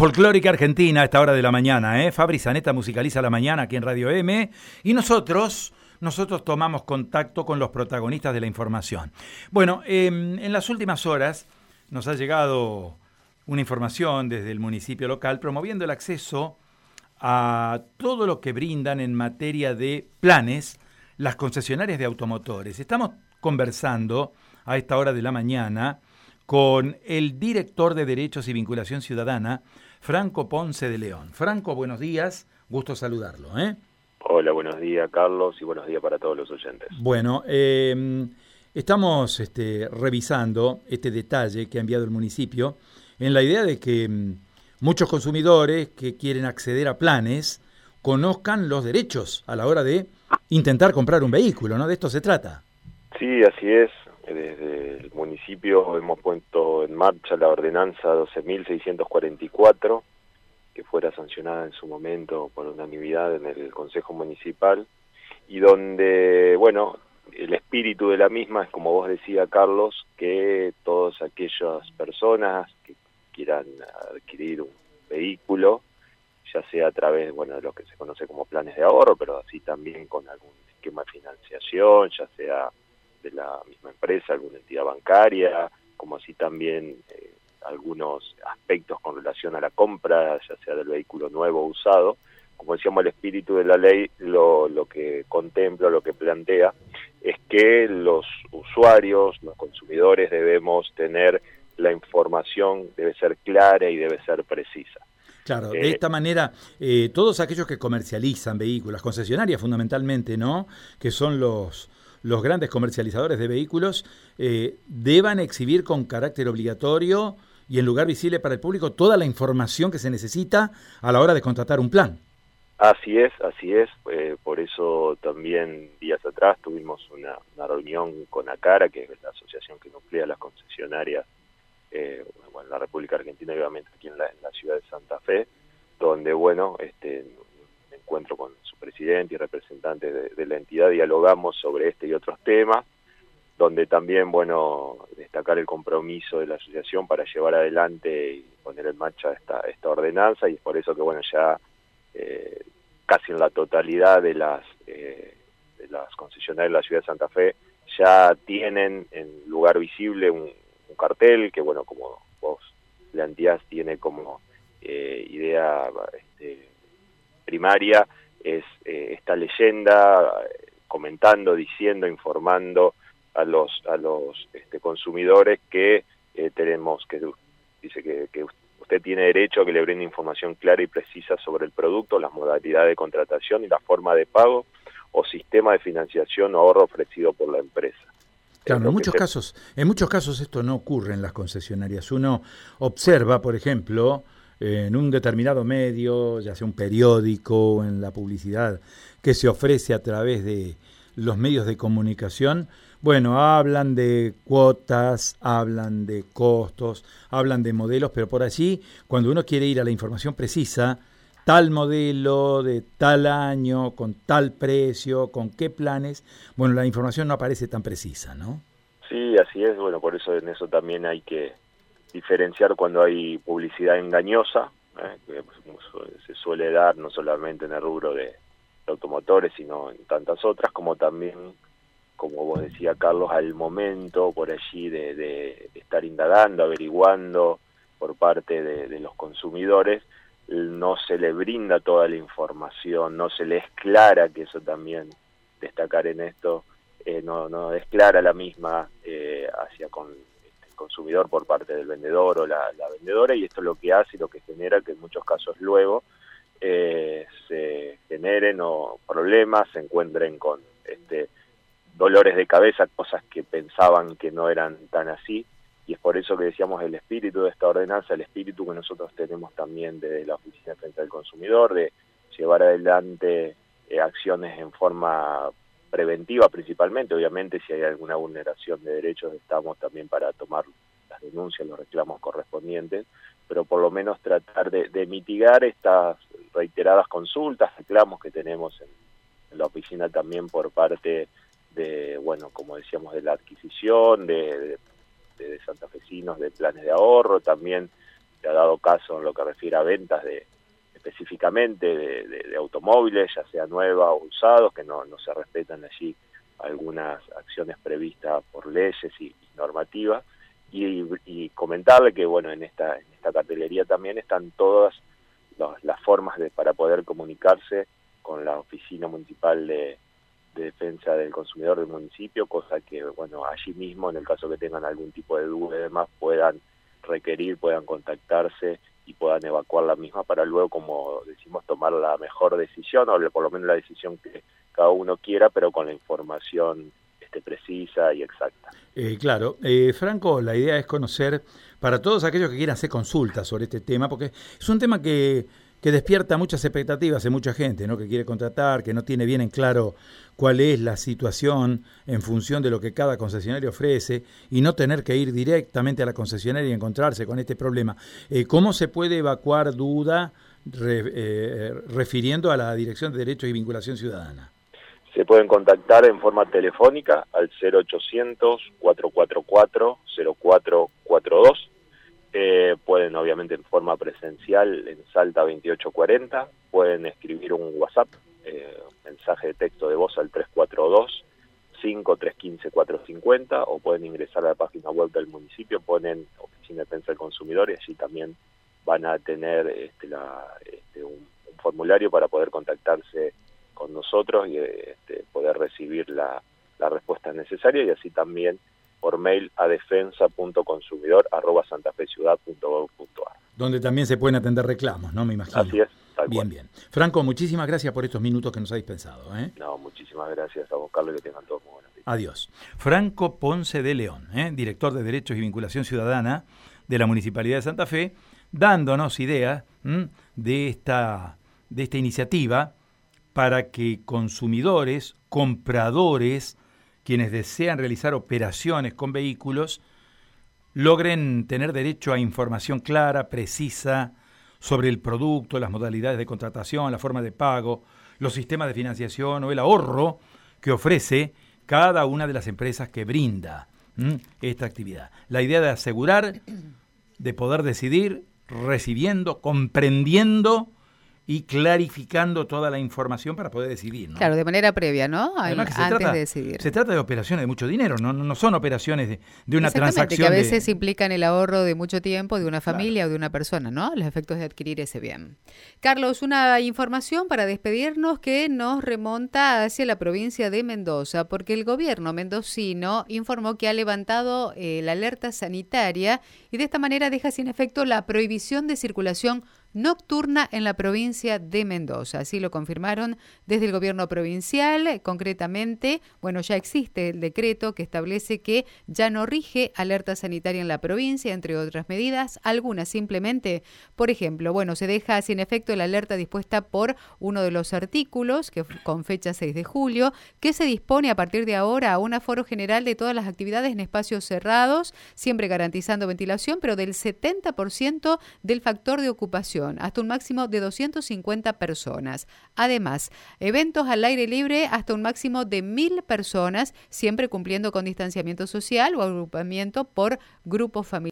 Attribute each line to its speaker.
Speaker 1: Folclórica Argentina a esta hora de la mañana, ¿eh? Fabri Zaneta musicaliza la mañana aquí en Radio M y nosotros, nosotros tomamos contacto con los protagonistas de la información. Bueno, em, en las últimas horas nos ha llegado una información desde el municipio local promoviendo el acceso a todo lo que brindan en materia de planes las concesionarias de automotores. Estamos conversando a esta hora de la mañana con el director de Derechos y Vinculación Ciudadana, Franco Ponce de León. Franco, buenos días, gusto saludarlo. ¿eh?
Speaker 2: Hola, buenos días Carlos y buenos días para todos los oyentes.
Speaker 1: Bueno, em, estamos este, revisando este detalle que ha enviado el municipio en la idea de que em, muchos consumidores que quieren acceder a planes conozcan los derechos a la hora de intentar comprar un vehículo, ¿no? De esto se trata.
Speaker 2: Sí, así es. Desde municipio hemos puesto en marcha la ordenanza 12.644, que fuera sancionada en su momento por unanimidad en el Consejo Municipal, y donde, bueno, el espíritu de la misma es, como vos decía, Carlos, que todas aquellas personas que quieran adquirir un vehículo, ya sea a través, bueno, de lo que se conoce como planes de ahorro, pero así también con algún esquema de financiación, ya sea de la misma empresa, alguna entidad bancaria, como así también eh, algunos aspectos con relación a la compra, ya sea del vehículo nuevo o usado. Como decíamos, el espíritu de la ley lo, lo que contempla, lo que plantea, es que los usuarios, los consumidores debemos tener la información, debe ser clara y debe ser precisa.
Speaker 1: Claro, de eh, esta manera, eh, todos aquellos que comercializan vehículos, concesionarias fundamentalmente, ¿no? Que son los, los grandes comercializadores de vehículos eh, deban exhibir con carácter obligatorio y en lugar visible para el público toda la información que se necesita a la hora de contratar un plan.
Speaker 2: Así es, así es. Eh, por eso también días atrás tuvimos una, reunión con ACARA, que es la asociación que nuclea las concesionarias eh, en la República Argentina y obviamente aquí en la ciudad de Santa Fe, donde, bueno, este, encuentro con su presidente y representantes de, la entidad, dialogamos sobre este y otros temas, donde también, bueno, destacar el compromiso de la asociación para llevar adelante y poner en marcha esta, esta ordenanza, y es por eso que, bueno, ya eh, casi en la totalidad de las, eh, de las concesionarias de la ciudad de Santa Fe ya tienen en lugar visible un, cartel que, bueno, como vos planteás, tiene como eh, idea este, primaria es eh, esta leyenda comentando, diciendo, informando a los a los este, consumidores que eh, tenemos que dice que, usted tiene derecho a que le brinde información clara y precisa sobre el producto, las modalidades de contratación y la forma de pago o sistema de financiación o ahorro ofrecido por la empresa.
Speaker 1: Claro, en muchos casos, en muchos casos esto no ocurre en las concesionarias. Uno observa, por ejemplo, en un determinado medio, ya sea un periódico en la publicidad que se ofrece a través de los medios de comunicación, bueno, hablan de cuotas, hablan de costos, hablan de modelos, pero por allí, cuando uno quiere ir a la información precisa, tal modelo, de tal año, con tal precio, con qué planes, bueno, la información no aparece tan precisa, ¿no?
Speaker 2: Sí, así es, bueno, por eso en eso también hay que diferenciar cuando hay publicidad engañosa, ¿eh? que se suele dar no solamente en el rubro de, automotores, sino en tantas otras, como también, como vos decía Carlos, al momento por allí de, estar indagando, averiguando por parte de, los consumidores, no se le brinda toda la información, no se le es clara, que eso también destacar en esto, eh, no, no es clara la misma eh, hacia con consumidor por parte del vendedor o la, vendedora y esto es lo que hace y lo que genera que en muchos casos luego eh, se generen o problemas, se encuentren con este dolores de cabeza, cosas que pensaban que no eran tan así. Y es por eso que decíamos el espíritu de esta ordenanza, el espíritu que nosotros tenemos también desde la Oficina Frente al Consumidor, de llevar adelante eh, acciones en forma preventiva principalmente, obviamente si hay alguna vulneración de derechos estamos también para tomar las denuncias, los reclamos correspondientes, pero por lo menos tratar de, mitigar estas reiteradas consultas, reclamos que tenemos en, la oficina también por parte de, bueno, como decíamos, de la adquisición, de, de, de santafesinos, de planes de ahorro, también se ha dado caso en lo que refiere a ventas de específicamente de, automóviles, ya sea nueva o usados, que no, no se respetan allí algunas acciones previstas por leyes y, normativas. Y, comentarle que bueno en esta en esta cartelería también están todas las formas de para poder comunicarse con la oficina municipal de, defensa del consumidor del municipio, cosa que, bueno, allí mismo, en el caso que tengan algún tipo de duda y demás, puedan requerir, puedan contactarse y puedan evacuar la misma para luego, como decimos, tomar la mejor decisión, o por lo menos la decisión que cada uno quiera, pero con la información este, precisa y exacta.
Speaker 1: Eh, claro, eh, Franco, la idea es conocer para todos aquellos que quieran hacer consultas sobre este tema, porque es un tema que que despierta muchas expectativas en mucha gente, ¿no? que quiere contratar, que no tiene bien en claro cuál es la situación en función de lo que cada concesionario ofrece y no tener que ir directamente a la concesionaria y encontrarse con este problema. Eh, ¿Cómo se puede evacuar duda eh, refiriendo a la Dirección de Derechos y Vinculación Ciudadana?
Speaker 2: Se pueden contactar en forma telefónica al 0800 444 0442 eh, pueden obviamente en forma presencial en Salta 2840, pueden escribir un WhatsApp, eh, mensaje de texto de voz al 342 5315 450 o pueden ingresar a la página web del municipio, ponen Oficina de Defensa del Consumidor y allí también van a tener este, este, un, formulario para poder contactarse con nosotros y este, poder recibir la, la respuesta necesaria y así también por mail a defensa.consumidor.santafeciudad.gov.ar.
Speaker 1: Donde también se pueden atender reclamos, ¿no? Me imagino.
Speaker 2: Así es.
Speaker 1: bien, bien. Franco, muchísimas gracias por estos minutos que nos ha dispensado. ¿eh?
Speaker 2: No, muchísimas gracias a vos, Carlos, que tengan todos muy buenos días.
Speaker 1: Adiós. Franco Ponce de León, ¿eh? director de Derechos y Vinculación Ciudadana de la Municipalidad de Santa Fe, dándonos ideas de esta, de esta iniciativa para que consumidores, compradores, quienes desean realizar operaciones con vehículos logren tener derecho a información clara, precisa, sobre el producto, las modalidades de contratación, la forma de pago, los sistemas de financiación o el ahorro que ofrece cada una de las empresas que brinda esta actividad. La idea de asegurar, de poder decidir, recibiendo, comprendiendo y clarificando toda la información para poder decidir. ¿no?
Speaker 3: Claro, de manera previa, ¿no?
Speaker 1: Antes de decidir. Se trata de operaciones de mucho dinero, no, no son operaciones de, de una transacción.
Speaker 3: que a veces implican el ahorro de mucho tiempo de una familia o de una persona, ¿no? Los efectos de adquirir ese bien. Carlos, una información para despedirnos que nos remonta hacia la provincia de Mendoza, porque el gobierno mendocino informó que ha levantado eh, la alerta sanitaria y de esta manera deja sin efecto la prohibición de circulación nocturna en la provincia de Mendoza. Así lo confirmaron desde el gobierno provincial. Concretamente, bueno, ya existe el decreto que establece que ya no rige alerta sanitaria en la provincia, entre otras medidas, algunas simplemente, por ejemplo, bueno, se deja sin efecto la alerta dispuesta por uno de los artículos, que con fecha 6 de julio, que se dispone a partir de ahora a un aforo general de todas las actividades en espacios cerrados, siempre garantizando ventilación, pero del 70% del factor de ocupación hasta un máximo de 250 personas. Además, eventos al aire libre hasta un máximo de 1.000 personas, siempre cumpliendo con distanciamiento social o agrupamiento por grupos familiares.